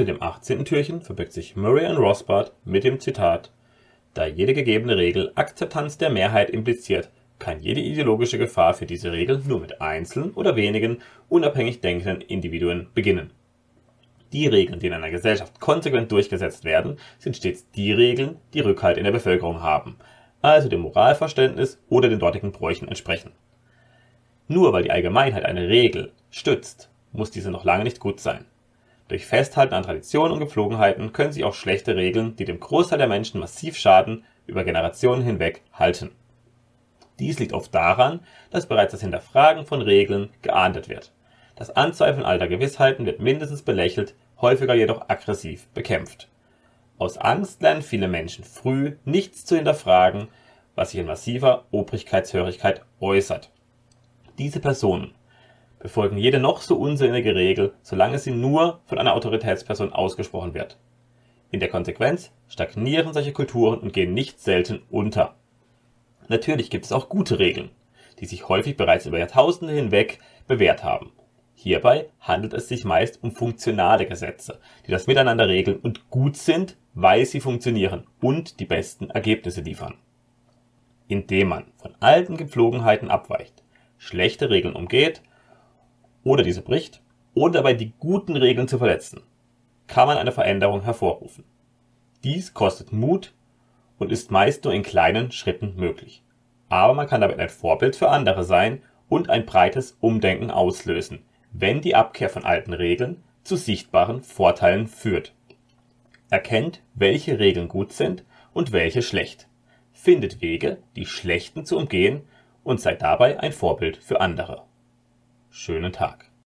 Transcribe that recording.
Hinter dem 18. Türchen verbirgt sich Murray und Rothbard mit dem Zitat Da jede gegebene Regel Akzeptanz der Mehrheit impliziert, kann jede ideologische Gefahr für diese Regel nur mit einzelnen oder wenigen unabhängig denkenden Individuen beginnen. Die Regeln, die in einer Gesellschaft konsequent durchgesetzt werden, sind stets die Regeln, die Rückhalt in der Bevölkerung haben, also dem Moralverständnis oder den dortigen Bräuchen entsprechen. Nur weil die Allgemeinheit eine Regel stützt, muss diese noch lange nicht gut sein. Durch Festhalten an Traditionen und Gepflogenheiten können sich auch schlechte Regeln, die dem Großteil der Menschen massiv schaden, über Generationen hinweg halten. Dies liegt oft daran, dass bereits das Hinterfragen von Regeln geahndet wird. Das Anzweifeln alter Gewissheiten wird mindestens belächelt, häufiger jedoch aggressiv bekämpft. Aus Angst lernen viele Menschen früh, nichts zu hinterfragen, was sich in massiver Obrigkeitshörigkeit äußert. Diese Personen befolgen jede noch so unsinnige Regel, solange sie nur von einer Autoritätsperson ausgesprochen wird. In der Konsequenz stagnieren solche Kulturen und gehen nicht selten unter. Natürlich gibt es auch gute Regeln, die sich häufig bereits über Jahrtausende hinweg bewährt haben. Hierbei handelt es sich meist um funktionale Gesetze, die das Miteinander regeln und gut sind, weil sie funktionieren und die besten Ergebnisse liefern. Indem man von alten Gepflogenheiten abweicht, schlechte Regeln umgeht oder diese bricht, ohne dabei die guten Regeln zu verletzen, kann man eine Veränderung hervorrufen. Dies kostet Mut und ist meist nur in kleinen Schritten möglich. Aber man kann damit ein Vorbild für andere sein und ein breites Umdenken auslösen, wenn die Abkehr von alten Regeln zu sichtbaren Vorteilen führt. Erkennt, welche Regeln gut sind und welche schlecht. Findet Wege, die schlechten zu umgehen und seid dabei ein Vorbild für andere. Schönen Tag.